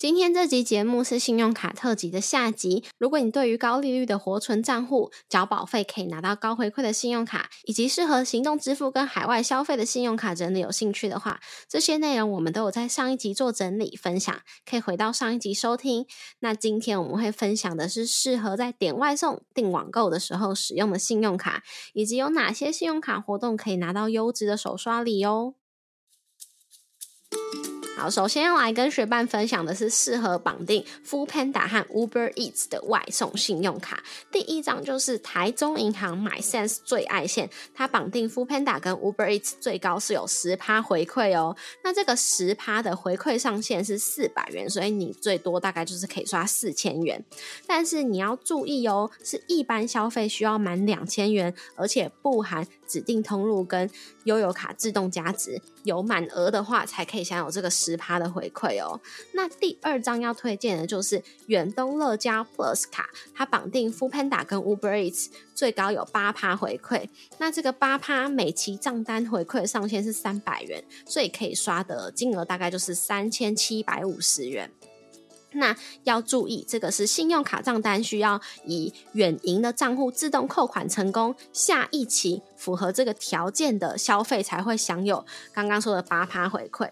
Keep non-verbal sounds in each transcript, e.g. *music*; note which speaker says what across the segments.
Speaker 1: 今天这集节目是信用卡特辑的下集。如果你对于高利率的活存账户、缴保费可以拿到高回馈的信用卡，以及适合行动支付跟海外消费的信用卡整理有兴趣的话，这些内容我们都有在上一集做整理分享，可以回到上一集收听。那今天我们会分享的是适合在点外送、订网购的时候使用的信用卡，以及有哪些信用卡活动可以拿到优质的手刷礼哦。好，首先要来跟学伴分享的是适合绑定 Full Panda 和 Uber Eats 的外送信用卡。第一张就是台中银行 MySense 最爱线，它绑定 Full Panda 跟 Uber Eats 最高是有十趴回馈哦。那这个十趴的回馈上限是四百元，所以你最多大概就是可以刷四千元。但是你要注意哦，是一般消费需要满两千元，而且不含指定通路跟悠游卡自动加值，有满额的话才可以享有这个十十趴的回馈哦。那第二张要推荐的就是远东乐家 Plus 卡，它绑定 Full Panda 跟 Uber Eats，最高有八趴回馈。那这个八趴每期账单回馈上限是三百元，所以可以刷的金额大概就是三千七百五十元。那要注意，这个是信用卡账单需要以远银的账户自动扣款成功，下一期符合这个条件的消费才会享有刚刚说的八趴回馈。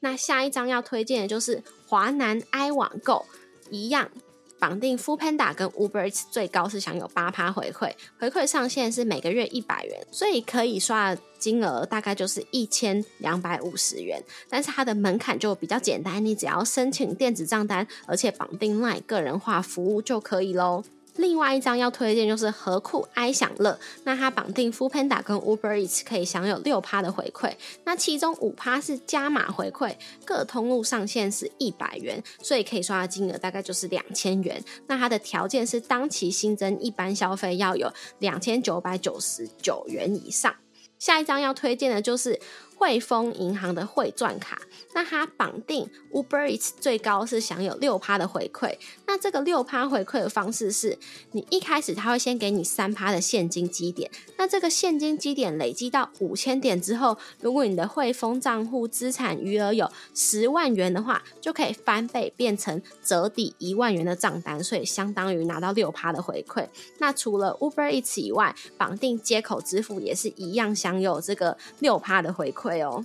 Speaker 1: 那下一张要推荐的就是华南 i 网购，一样。绑定 Full Panda 跟 Uberx，最高是享有八趴回馈，回馈上限是每个月一百元，所以可以刷的金额大概就是一千两百五十元。但是它的门槛就比较简单，你只要申请电子账单，而且绑定 LINE 个人化服务就可以喽。另外一张要推荐就是何库 i 享乐，那它绑定 Full Panda 跟 Uber Eats 可以享有六趴的回馈，那其中五趴是加码回馈，各通路上限是一百元，所以可以刷的金额大概就是两千元。那它的条件是当期新增一般消费要有两千九百九十九元以上。下一张要推荐的就是汇丰银行的汇赚卡，那它绑定 Uber Eats 最高是享有六趴的回馈。那这个六趴回馈的方式是，你一开始他会先给你三趴的现金积点，那这个现金积点累积到五千点之后，如果你的汇丰账户资产余额有十万元的话，就可以翻倍变成折抵一万元的账单，所以相当于拿到六趴的回馈。那除了 Uber Eats 以外，绑定接口支付也是一样享有这个六趴的回馈哦。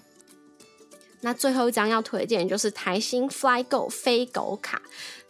Speaker 1: 那最后一张要推荐就是台新 FlyGo 飞狗卡。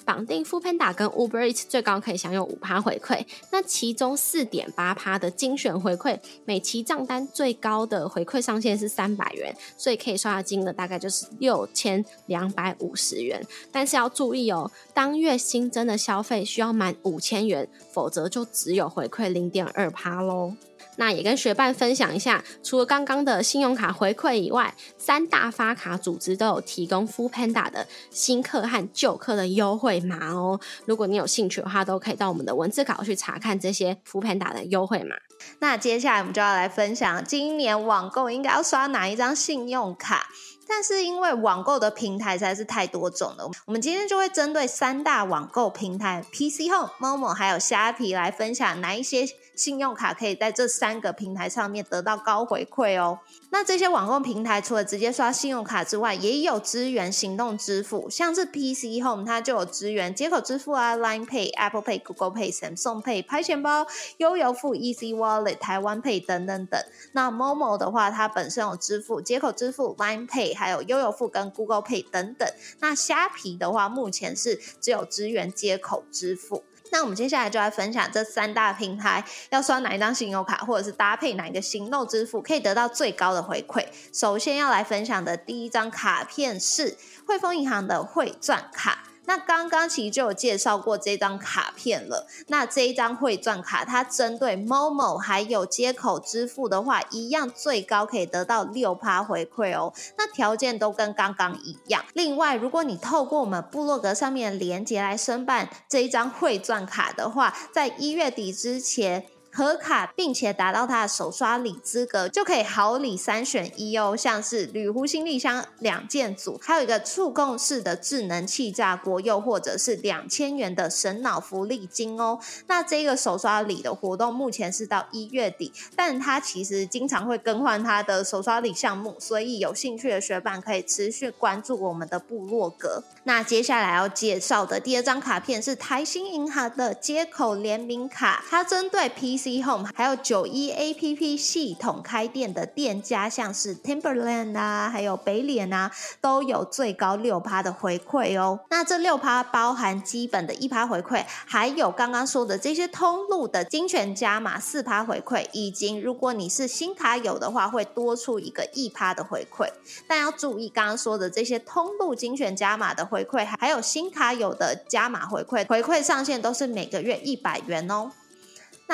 Speaker 1: 绑定 fuppanda 跟 Uber Eats 最高可以享有五趴回馈，那其中四点八趴的精选回馈，每期账单最高的回馈上限是三百元，所以可以刷的金额大概就是六千两百五十元。但是要注意哦，当月新增的消费需要满五千元，否则就只有回馈零点二趴喽。那也跟学伴分享一下，除了刚刚的信用卡回馈以外，三大发卡组织都有提供 Full Panda 的新客和旧客的优惠码哦。如果你有兴趣的话，都可以到我们的文字稿去查看这些 Full Panda 的优惠码。
Speaker 2: 那接下来我们就要来分享，今年网购应该要刷哪一张信用卡？但是因为网购的平台实在是太多种了，我们今天就会针对三大网购平台 PC Home、Momo 还有虾皮来分享哪一些。信用卡可以在这三个平台上面得到高回馈哦。那这些网购平台除了直接刷信用卡之外，也有支援行动支付，像是 PC Home 它就有支援接口支付啊，Line Pay、Apple Pay、Google Pay、Samsung Pay、拍钱包、悠游付、Easy Wallet、台湾 Pay 等等等。那 Momo 的话，它本身有支付接口支付、Line Pay，还有悠游付跟 Google Pay 等等。那虾皮的话，目前是只有支援接口支付。那我们接下来就来分享这三大平台要刷哪一张信用卡，或者是搭配哪一个行动支付，可以得到最高的回馈。首先要来分享的第一张卡片是汇丰银行的汇钻卡。那刚刚其实就有介绍过这张卡片了。那这一张汇钻卡，它针对 Momo 还有接口支付的话，一样最高可以得到六趴回馈哦。那条件都跟刚刚一样。另外，如果你透过我们部落格上面的连接来申办这一张汇钻卡的话，在一月底之前。合卡，并且达到它的手刷礼资格，就可以好礼三选一哦，像是铝壶行李箱两件组，还有一个触控式的智能气炸锅，又或者是两千元的神脑福利金哦。那这个手刷礼的活动目前是到一月底，但它其实经常会更换它的手刷礼项目，所以有兴趣的学伴可以持续关注我们的部落格。那接下来要介绍的第二张卡片是台新银行的接口联名卡，它针对 P C Home 还有九一 APP 系统开店的店家，像是 Timberland 啊，还有北脸啊，都有最高六趴的回馈哦。那这六趴包含基本的一趴回馈，还有刚刚说的这些通路的精选加码四趴回馈，以及如果你是新卡友的话，会多出一个一趴的回馈。但要注意刚刚说的这些通路精选加码的回馈，还有新卡友的加码回馈，回馈上限都是每个月一百元哦。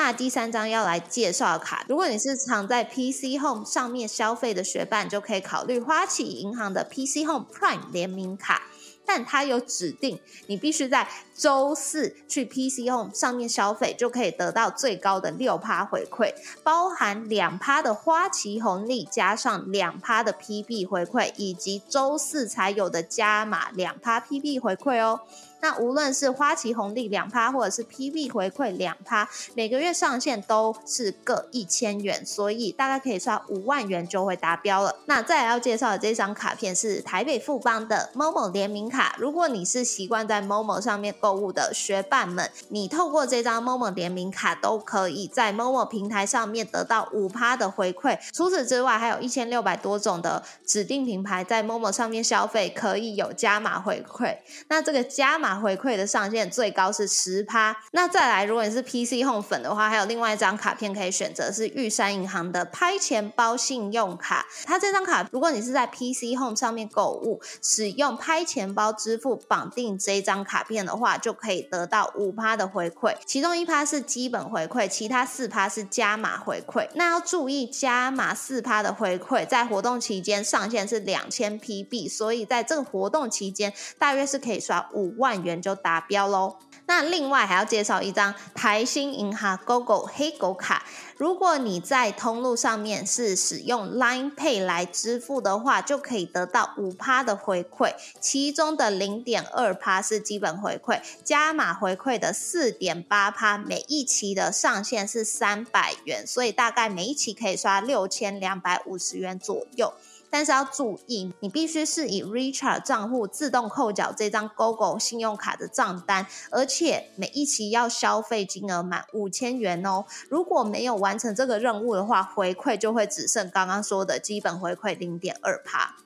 Speaker 2: 那第三张要来介绍的卡，如果你是常在 PC Home 上面消费的学伴，就可以考虑花旗银行的 PC Home Prime 联名卡。但它有指定，你必须在周四去 PC Home 上面消费，就可以得到最高的六趴回馈，包含两趴的花旗红利，加上两趴的 PB 回馈，以及周四才有的加码两趴 PB 回馈哦。那无论是花旗红利两趴，或者是 PB 回馈两趴，每个月上限都是各一千元，所以大概可以刷五万元就会达标了。那再来要介绍的这张卡片是台北富邦的 Momo 联名卡。如果你是习惯在 Momo 上面购物的学伴们，你透过这张 Momo 联名卡，都可以在 Momo 平台上面得到五趴的回馈。除此之外，还有一千六百多种的指定品牌在 Momo 上面消费，可以有加码回馈。那这个加码回馈的上限最高是十趴。那再来，如果你是 PC Home 粉的话，还有另外一张卡片可以选择是玉山银行的拍钱包信用卡。它这张卡，如果你是在 PC Home 上面购物，使用拍钱包支付绑定这张卡片的话，就可以得到五趴的回馈。其中一趴是基本回馈，其他四趴是加码回馈。那要注意，加码四趴的回馈在活动期间上限是两千 PB，所以在这个活动期间，大约是可以刷五万。元就达标喽。那另外还要介绍一张台新银行 GoGo 黑狗卡。如果你在通路上面是使用 Line Pay 来支付的话，就可以得到五趴的回馈，其中的零点二趴是基本回馈，加码回馈的四点八趴，每一期的上限是三百元，所以大概每一期可以刷六千两百五十元左右。但是要注意，你必须是以 Richard 账户自动扣缴这张 GoGo 信用卡的账单，而且每一期要消费金额满五千元哦。如果没有完成这个任务的话，回馈就会只剩刚刚说的基本回馈零点二趴。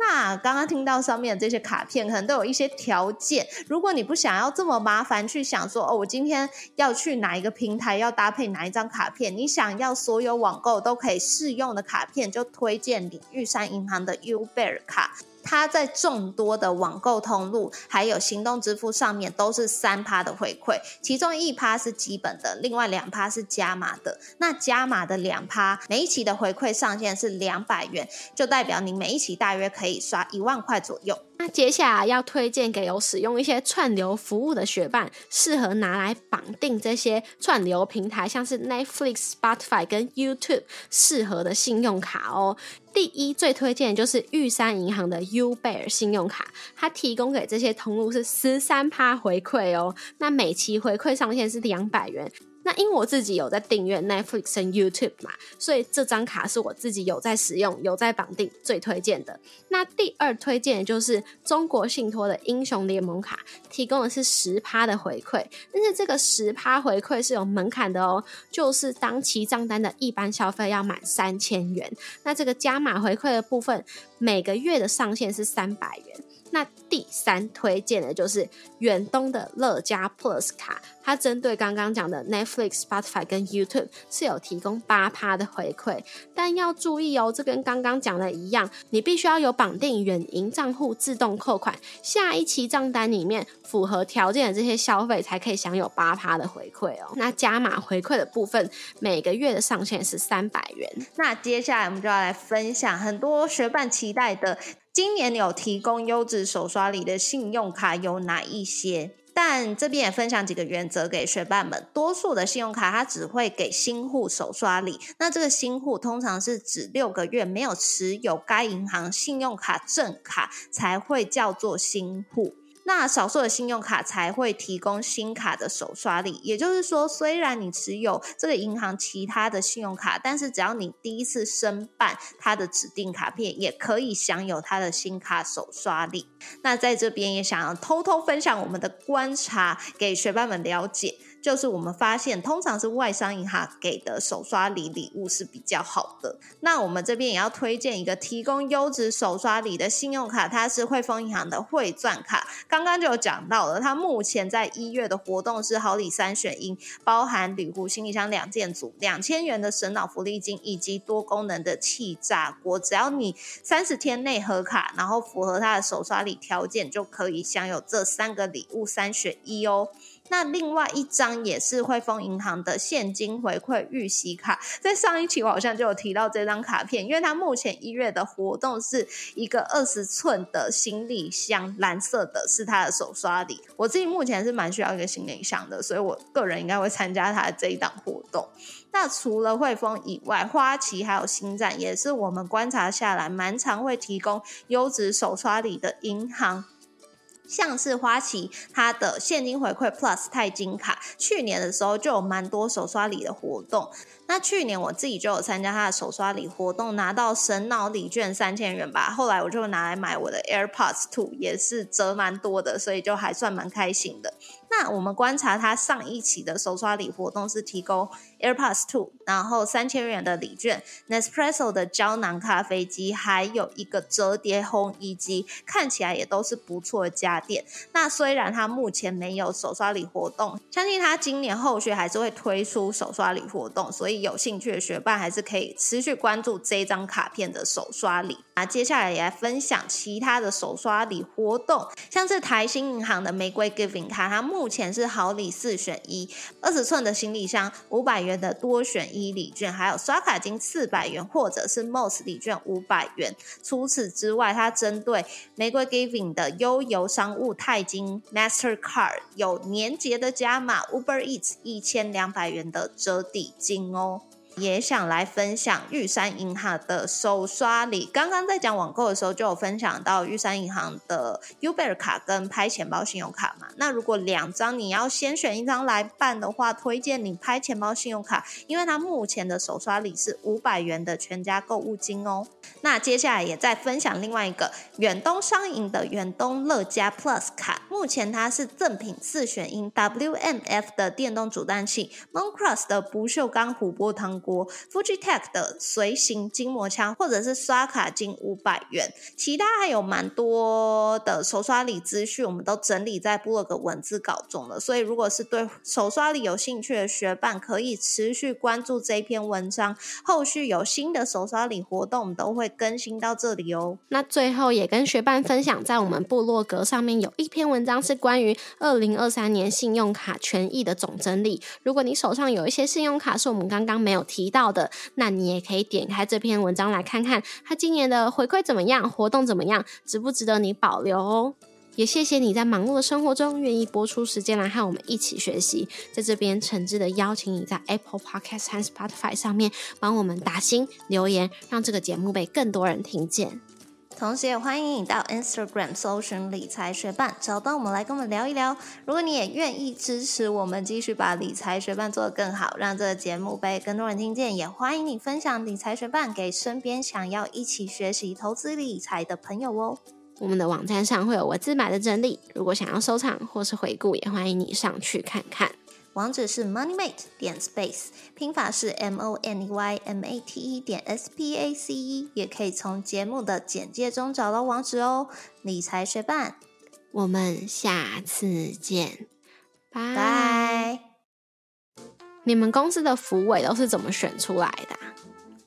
Speaker 2: 那刚刚听到上面这些卡片，可能都有一些条件。如果你不想要这么麻烦去想说，哦，我今天要去哪一个平台，要搭配哪一张卡片，你想要所有网购都可以适用的卡片，就推荐你玉山银行的 Uber 卡。它在众多的网购通路还有行动支付上面都是三趴的回馈，其中一趴是基本的，另外两趴是加码的。那加码的两趴，每一期的回馈上限是两百元，就代表你每一期大约可以刷一万块左右。
Speaker 1: 那接下来要推荐给有使用一些串流服务的学伴，适合拿来绑定这些串流平台，像是 Netflix、Spotify 跟 YouTube 适合的信用卡哦。第一最推荐的就是玉山银行的 U Bear 信用卡，它提供给这些通路是十三趴回馈哦。那每期回馈上限是两百元。因为我自己有在订阅 Netflix 和 YouTube 嘛，所以这张卡是我自己有在使用、有在绑定，最推荐的。那第二推荐的就是中国信托的英雄联盟卡，提供的是十趴的回馈，但是这个十趴回馈是有门槛的哦，就是当期账单的一般消费要满三千元。那这个加码回馈的部分，每个月的上限是三百元。那第三推荐的就是远东的乐家 Plus 卡，它针对刚刚讲的 Netflix、Spotify 跟 YouTube 是有提供八趴的回馈，但要注意哦，这跟刚刚讲的一样，你必须要有绑定远银账户自动扣款，下一期账单里面符合条件的这些消费才可以享有八趴的回馈哦。那加码回馈的部分，每个月的上限是三百元。
Speaker 2: 那接下来我们就要来分享很多学伴期待的。今年有提供优质手刷礼的信用卡有哪一些？但这边也分享几个原则给学伴们。多数的信用卡它只会给新户手刷礼，那这个新户通常是指六个月没有持有该银行信用卡证卡才会叫做新户。那少数的信用卡才会提供新卡的首刷礼，也就是说，虽然你持有这个银行其他的信用卡，但是只要你第一次申办它的指定卡片，也可以享有它的新卡首刷礼。那在这边也想要偷偷分享我们的观察，给学伴们了解。就是我们发现，通常是外商银行给的手刷礼礼物是比较好的。那我们这边也要推荐一个提供优质手刷礼的信用卡，它是汇丰银行的汇钻卡。刚刚就有讲到了，它目前在一月的活动是好礼三选一，包含铝壶行李箱两件组、两千元的神脑福利金以及多功能的气炸锅。只要你三十天内合卡，然后符合它的手刷礼条件，就可以享有这三个礼物三选一哦。那另外一张也是汇丰银行的现金回馈预习卡，在上一期我好像就有提到这张卡片，因为它目前一月的活动是一个二十寸的行李箱，蓝色的是它的手刷礼。我自己目前是蛮需要一个行李箱的，所以我个人应该会参加它的这一档活动。那除了汇丰以外，花旗还有新站也是我们观察下来蛮常会提供优质手刷礼的银行。像是花旗，它的现金回馈 Plus 钛金卡，去年的时候就有蛮多手刷礼的活动。那去年我自己就有参加他的手刷礼活动，拿到神脑礼券三千元吧。后来我就拿来买我的 AirPods Two，也是折蛮多的，所以就还算蛮开心的。那我们观察他上一期的手刷礼活动是提供 AirPods Two，然后三千元的礼券，Nespresso 的胶囊咖啡机，还有一个折叠烘衣机，看起来也都是不错的家电。那虽然他目前没有手刷礼活动，相信他今年后续还是会推出手刷礼活动，所以。有兴趣的学伴还是可以持续关注这张卡片的手刷礼。那接下来也来分享其他的手刷礼活动，像是台新银行的玫瑰 Giving 卡，它目前是好礼四选一，二十寸的行李箱，五百元的多选一礼券，还有刷卡金四百元，或者是 MOS 礼券五百元。除此之外，它针对玫瑰 Giving 的悠游商务钛金 Master Card 有年节的加码，Uber Eats 一千两百元的折抵金哦。L 也想来分享玉山银行的手刷礼。刚刚在讲网购的时候，就有分享到玉山银行的 Uber 卡跟拍钱包信用卡嘛。那如果两张你要先选一张来办的话，推荐你拍钱包信用卡，因为它目前的手刷礼是五百元的全家购物金哦。那接下来也在分享另外一个远东商银的远东乐家 Plus 卡，目前它是赠品四选一：WMF 的电动煮蛋器，Moncross 的不锈钢琥珀汤，Fujitech 的随行筋膜枪，或者是刷卡金五百元。其他还有蛮多的手刷礼资讯，我们都整理在部落格文字稿中了。所以如果是对手刷礼有兴趣的学伴，可以持续关注这一篇文章，后续有新的手刷礼活动，我们都会。更新到这里哦。
Speaker 1: 那最后也跟学伴分享，在我们部落格上面有一篇文章是关于二零二三年信用卡权益的总整理。如果你手上有一些信用卡是我们刚刚没有提到的，那你也可以点开这篇文章来看看，他今年的回馈怎么样，活动怎么样，值不值得你保留哦。也谢谢你在忙碌的生活中愿意播出时间来和我们一起学习，在这边诚挚的邀请你在 Apple Podcast 和 Spotify 上面帮我们打星留言，让这个节目被更多人听见。
Speaker 2: 同时也欢迎你到 Instagram 搜寻理财学伴，找到我们来跟我们聊一聊。如果你也愿意支持我们，继续把理财学伴做得更好，让这个节目被更多人听见，也欢迎你分享理财学伴给身边想要一起学习投资理财的朋友哦。
Speaker 1: 我们的网站上会有我自买的整理，如果想要收藏或是回顾，也欢迎你上去看看。
Speaker 2: 网址是 moneymate 点 space，拼法是 m o n e y m a t e 点 s p a c e，也可以从节目的简介中找到网址哦。理财学伴，
Speaker 1: 我们下次见，
Speaker 2: 拜。
Speaker 1: 你们公司的福委都是怎么选出来的？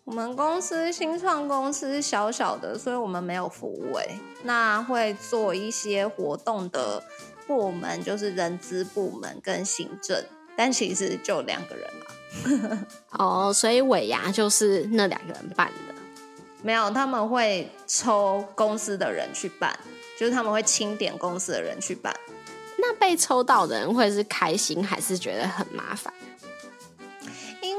Speaker 2: 我们公司新创公司小小的，所以我们没有服务诶。那会做一些活动的部门就是人资部门跟行政，但其实就两个人
Speaker 1: 嘛。哦，所以尾牙就是那两个人办的？
Speaker 2: 没有，他们会抽公司的人去办，就是他们会清点公司的人去办。
Speaker 1: 那被抽到的人会是开心，还是觉得很麻烦？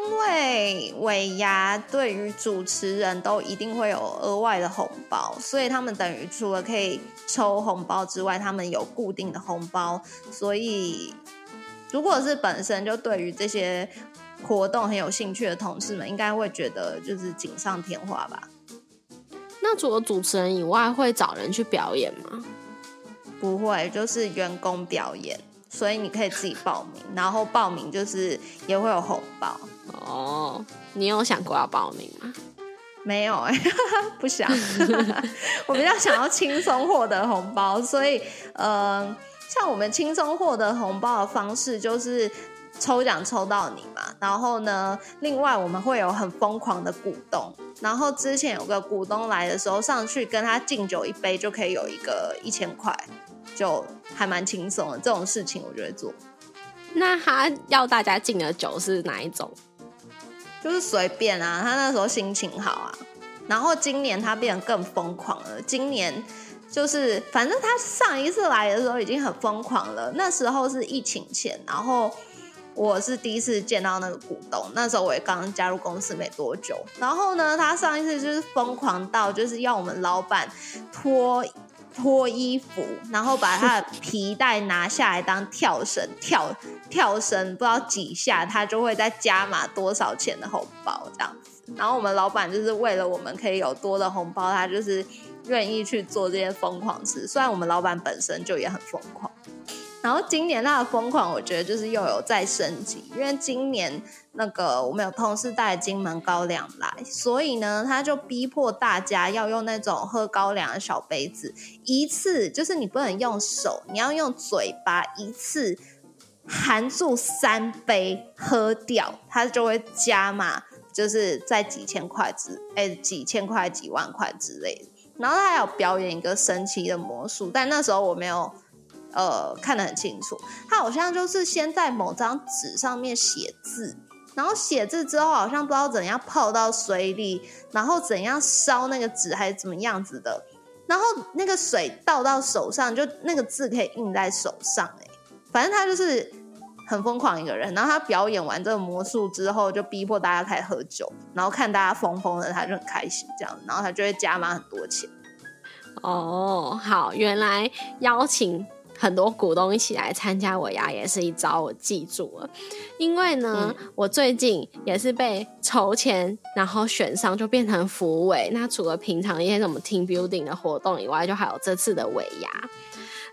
Speaker 2: 因为尾牙对于主持人都一定会有额外的红包，所以他们等于除了可以抽红包之外，他们有固定的红包。所以，如果是本身就对于这些活动很有兴趣的同事们，应该会觉得就是锦上添花吧。
Speaker 1: 那除了主持人以外，会找人去表演吗？
Speaker 2: 不会，就是员工表演，所以你可以自己报名，然后报名就是也会有红包。
Speaker 1: 哦，你有想过要报名吗？
Speaker 2: 没有哎，*laughs* 不想。*laughs* 我比较想要轻松获得红包，所以呃，像我们轻松获得红包的方式就是抽奖抽到你嘛。然后呢，另外我们会有很疯狂的股东。然后之前有个股东来的时候，上去跟他敬酒一杯，就可以有一个一千块，就还蛮轻松的。这种事情我就会做。
Speaker 1: 那他要大家敬的酒是哪一种？
Speaker 2: 就是随便啊，他那时候心情好啊。然后今年他变得更疯狂了。今年就是反正他上一次来的时候已经很疯狂了，那时候是疫情前，然后我是第一次见到那个股东，那时候我也刚加入公司没多久。然后呢，他上一次就是疯狂到就是要我们老板脱。脱衣服，然后把他的皮带拿下来当跳绳，跳跳绳不知道几下，他就会再加码多少钱的红包这样子。然后我们老板就是为了我们可以有多的红包，他就是愿意去做这些疯狂事。虽然我们老板本身就也很疯狂。然后今年他的疯狂，我觉得就是又有再升级，因为今年那个我们有同事带金门高粱来，所以呢，他就逼迫大家要用那种喝高粱的小杯子，一次就是你不能用手，你要用嘴巴一次含住三杯喝掉，他就会加码，就是在几千块之哎几千块几万块之类的。然后他还有表演一个神奇的魔术，但那时候我没有。呃，看得很清楚，他好像就是先在某张纸上面写字，然后写字之后好像不知道怎样泡到水里，然后怎样烧那个纸还是怎么样子的，然后那个水倒到手上，就那个字可以印在手上，哎，反正他就是很疯狂一个人。然后他表演完这个魔术之后，就逼迫大家开始喝酒，然后看大家疯疯的，他就很开心这样，然后他就会加码很多钱。
Speaker 1: 哦，好，原来邀请。很多股东一起来参加尾牙也是一招，我记住了。因为呢，我最近也是被筹钱，然后选上就变成副委。那除了平常一些什么 team building 的活动以外，就还有这次的尾牙。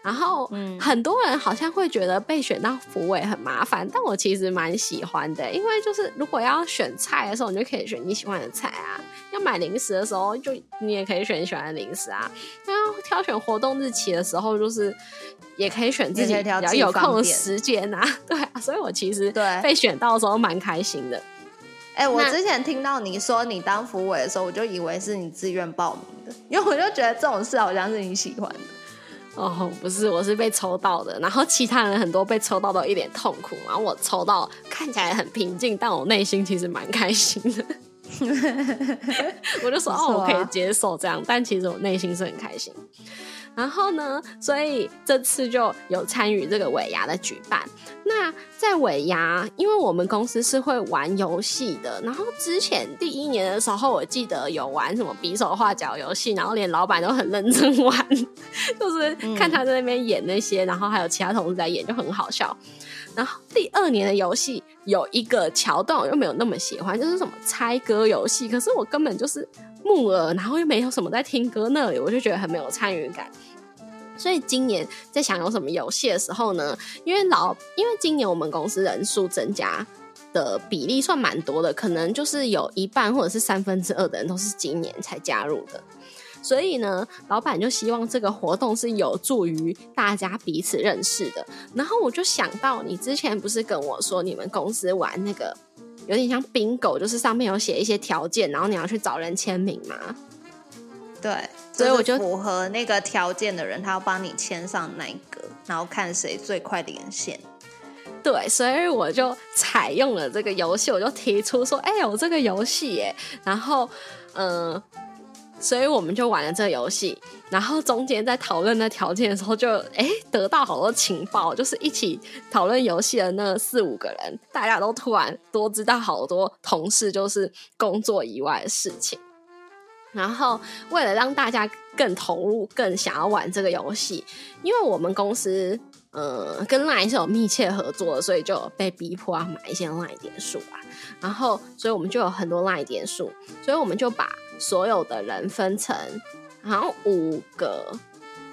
Speaker 1: 然后，很多人好像会觉得被选到副委很麻烦，但我其实蛮喜欢的，因为就是如果要选菜的时候，你就可以选你喜欢的菜啊；要买零食的时候，就你也可以选你喜欢的零食啊。那挑选活动日期的时候，就是也可以选自己比较有空的时间啊。*laughs* 对啊，所以我其实
Speaker 2: 对
Speaker 1: 被选到的时候蛮开心的。
Speaker 2: 哎，我之前听到你说你当副委的时候，我就以为是你自愿报名的，因为我就觉得这种事好像是你喜欢的。
Speaker 1: 哦，不是，我是被抽到的，然后其他人很多被抽到都一脸痛苦，然后我抽到看起来很平静，但我内心其实蛮开心的。*laughs* 我就说哦，我可以接受这样，但其实我内心是很开心。然后呢，所以这次就有参与这个尾牙的举办。那在尾牙，因为我们公司是会玩游戏的，然后之前第一年的时候，我记得有玩什么比手画脚游戏，然后连老板都很认真玩，*laughs* 就是看他在那边演那些，然后还有其他同事在演，就很好笑。然后第二年的游戏有一个桥段，我又没有那么喜欢，就是什么猜歌游戏，可是我根本就是。木耳，然后又没有什么在听歌那里，我就觉得很没有参与感。所以今年在想有什么游戏的时候呢？因为老，因为今年我们公司人数增加的比例算蛮多的，可能就是有一半或者是三分之二的人都是今年才加入的。所以呢，老板就希望这个活动是有助于大家彼此认识的。然后我就想到，你之前不是跟我说你们公司玩那个？有点像冰狗，就是上面有写一些条件，然后你要去找人签名吗。
Speaker 2: 对，所以我就符合那个条件的人，他要帮你签上那一个，然后看谁最快连线。
Speaker 1: 对，所以我就采用了这个游戏，我就提出说：“哎，有这个游戏耶！”然后，嗯，所以我们就玩了这个游戏，然后中间在讨论那条件的时候就，哎得到好多情报，就是一起讨论游戏的那四五个人，大家都突然多知道好多同事就是工作以外的事情。然后为了让大家更投入、更想要玩这个游戏，因为我们公司呃跟 LINE 是有密切合作的，所以就被逼迫要买一些 LINE 点数啊。然后，所以我们就有很多 LINE 点数，所以我们就把所有的人分成好像五个。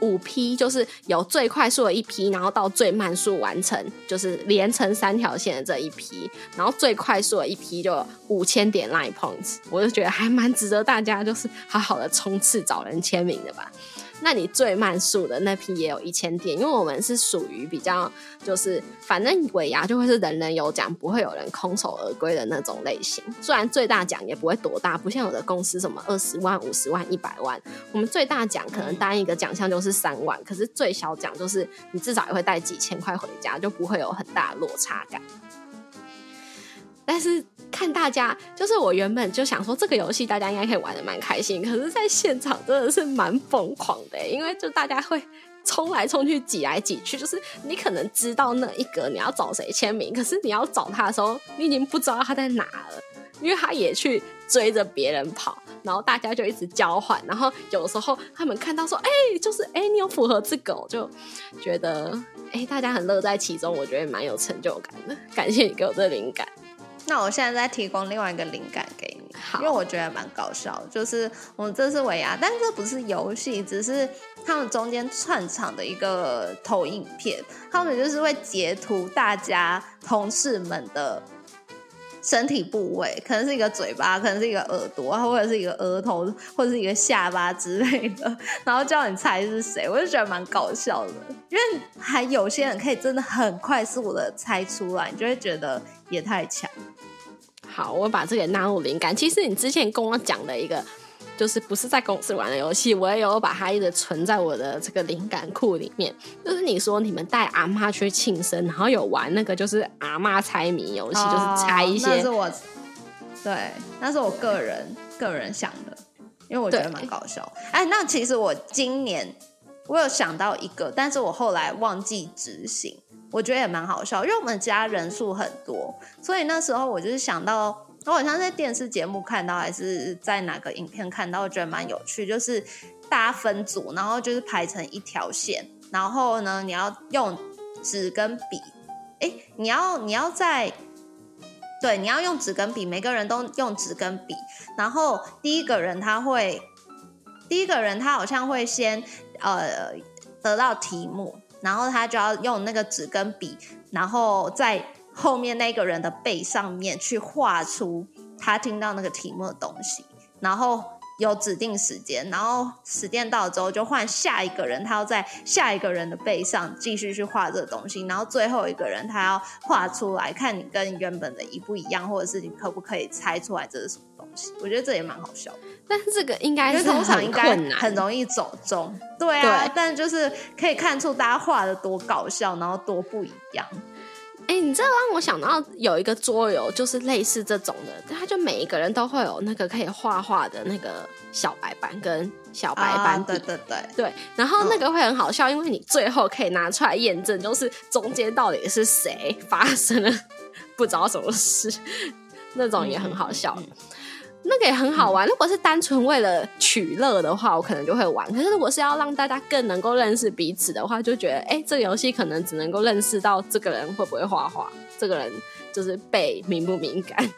Speaker 1: 五批就是有最快速的一批，然后到最慢速完成，就是连成三条线的这一批，然后最快速的一批就五千点 line points，我就觉得还蛮值得大家就是好好的冲刺找人签名的吧。那你最慢速的那批也有一千点，因为我们是属于比较就是反正尾牙就会是人人有奖，不会有人空手而归的那种类型。虽然最大奖也不会多大，不像有的公司什么二十万、五十万、一百万，我们最大奖可能单一个奖项就是三万，可是最小奖就是你至少也会带几千块回家，就不会有很大的落差感。但是看大家，就是我原本就想说这个游戏大家应该可以玩的蛮开心，可是在现场真的是蛮疯狂的，因为就大家会冲来冲去、挤来挤去，就是你可能知道那一个你要找谁签名，可是你要找他的时候，你已经不知道他在哪了，因为他也去追着别人跑，然后大家就一直交换，然后有时候他们看到说，哎，就是哎，你有符合这个，就觉得哎，大家很乐在其中，我觉得蛮有成就感的，感谢你给我这灵感。
Speaker 2: 那我现在再提供另外一个灵感给你，因为我觉得蛮搞笑。就是我们这是尾牙，但这不是游戏，只是他们中间串场的一个投影片。他们就是会截图大家同事们的身体部位，可能是一个嘴巴，可能是一个耳朵，或者是一个额头，或者是一个下巴之类的，然后叫你猜是谁。我就觉得蛮搞笑的，因为还有些人可以真的很快速的猜出来，你就会觉得也太强。
Speaker 1: 好，我把这个纳入灵感。其实你之前跟我讲的一个，就是不是在公司玩的游戏，我也有把它一直存在我的这个灵感库里面。就是你说你们带阿妈去庆生，然后有玩那个就是阿妈猜谜游戏，就是猜一些。
Speaker 2: 那是我，对，那是我个人个人想的，因为我觉得蛮搞笑。哎，那其实我今年我有想到一个，但是我后来忘记执行。我觉得也蛮好笑，因为我们家人数很多，所以那时候我就是想到，我好像在电视节目看到，还是在哪个影片看到，我觉得蛮有趣，就是大家分组，然后就是排成一条线，然后呢，你要用纸跟笔，哎，你要你要在，对，你要用纸跟笔，每个人都用纸跟笔，然后第一个人他会，第一个人他好像会先呃得到题目。然后他就要用那个纸跟笔，然后再后面那个人的背上面去画出他听到那个题目的东西，然后有指定时间，然后时间到之后就换下一个人，他要在下一个人的背上继续去画这个东西，然后最后一个人他要画出来，看你跟原本的一不一样，或者是你可不可以猜出来这是什么东西？我觉得这也蛮好笑。*laughs*
Speaker 1: 但是这个应该是
Speaker 2: 通常应该很容易走中，对啊。但就是可以看出大家画的多搞笑，然后多不一样。
Speaker 1: 哎，你这让我想到有一个桌游，就是类似这种的，它就每一个人都会有那个可以画画的那个小白板跟小白板
Speaker 2: 对对对
Speaker 1: 对。然后那个会很好笑，因为你最后可以拿出来验证，就是中间到底是谁发生了 *laughs* 不知道什么事，那种也很好笑。*laughs* 那个也很好玩。如果是单纯为了取乐的话，我可能就会玩。可是如果是要让大家更能够认识彼此的话，就觉得哎，这个游戏可能只能够认识到这个人会不会画画，这个人就是被敏不敏感。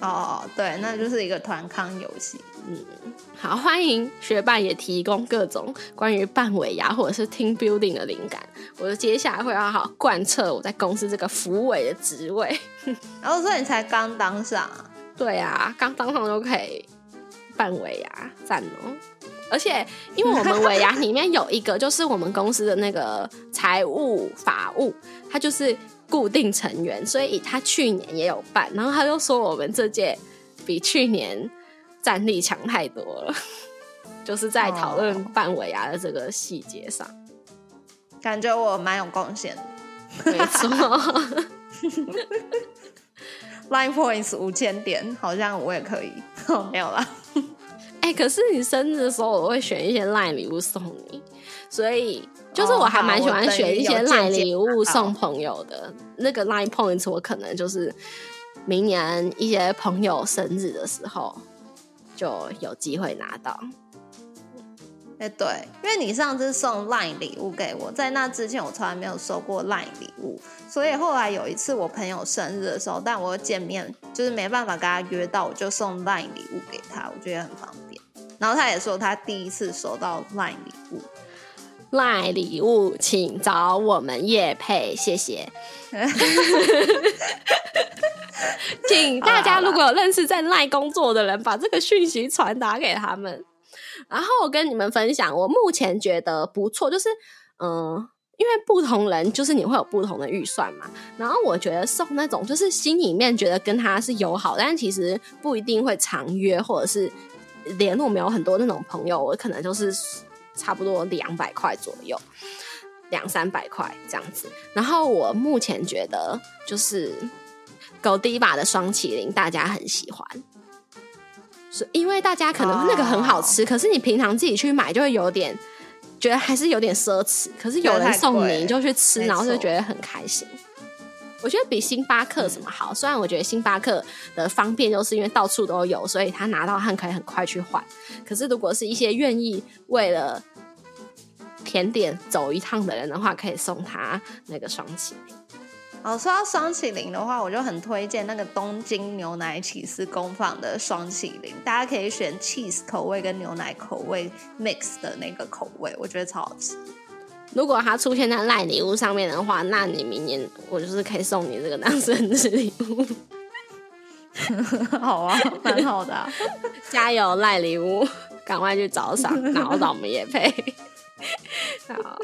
Speaker 2: 哦，对，那就是一个团康游戏。
Speaker 1: 嗯，好，欢迎学伴也提供各种关于半尾牙或者是 team building 的灵感。我接下来会好好贯彻我在公司这个服委的职位。
Speaker 2: 然后说你才刚当上。
Speaker 1: 对啊，刚当上就可以办尾牙，赞哦！而且因为我们尾牙里面有一个，就是我们公司的那个财务法务，他就是固定成员，所以他去年也有办，然后他就说我们这届比去年战力强太多了，*laughs* 就是在讨论办尾牙的这个细节上，
Speaker 2: 感觉我蛮有贡献
Speaker 1: 的，没错。*laughs*
Speaker 2: Line points 五千点，好像我也可以，没有啦。
Speaker 1: 哎，*laughs* 哎，可是你生日的时候，我会选一些赖礼物送你，所以就是我还蛮喜欢选一些赖礼物送朋友的。那个 line points 我可能就是明年一些朋友生日的时候就有机会拿到。
Speaker 2: 哎，对，因为你上次送 LINE 礼物给我，在那之前我从来没有收过 LINE 礼物，所以后来有一次我朋友生日的时候，但我见面就是没办法跟他约到，我就送 LINE 礼物给他，我觉得很方便。然后他也说他第一次收到 LINE 礼物
Speaker 1: ，LINE 礼物请找我们叶配，谢谢。*laughs* 请大家如果有认识在 LINE 工作的人，把这个讯息传达给他们。然后我跟你们分享，我目前觉得不错，就是嗯，因为不同人就是你会有不同的预算嘛。然后我觉得送那种就是心里面觉得跟他是友好，但其实不一定会常约或者是联络没有很多那种朋友，我可能就是差不多两百块左右，两三百块这样子。然后我目前觉得就是狗迪把的双麒麟，大家很喜欢。是因为大家可能那个很好吃，可是你平常自己去买就会有点觉得还是有点奢侈。可是有人送你，你就去吃，然后就觉得很开心。我觉得比星巴克什么好，虽然我觉得星巴克的方便就是因为到处都有，所以他拿到汉可以很快去换。可是如果是一些愿意为了甜点走一趟的人的话，可以送他那个双麒麟。
Speaker 2: 哦，说到双麒麟的话，我就很推荐那个东京牛奶起司工坊的双麒麟，大家可以选 cheese 口味跟牛奶口味 mix 的那个口味，我觉得超好吃。
Speaker 1: 如果它出现在赖礼物上面的话，那你明年我就是可以送你这个当生日礼物。*laughs*
Speaker 2: 好啊，蛮好的，*laughs*
Speaker 1: 加油赖礼物，赶快去找赏，*laughs* 然后找我们也配。好。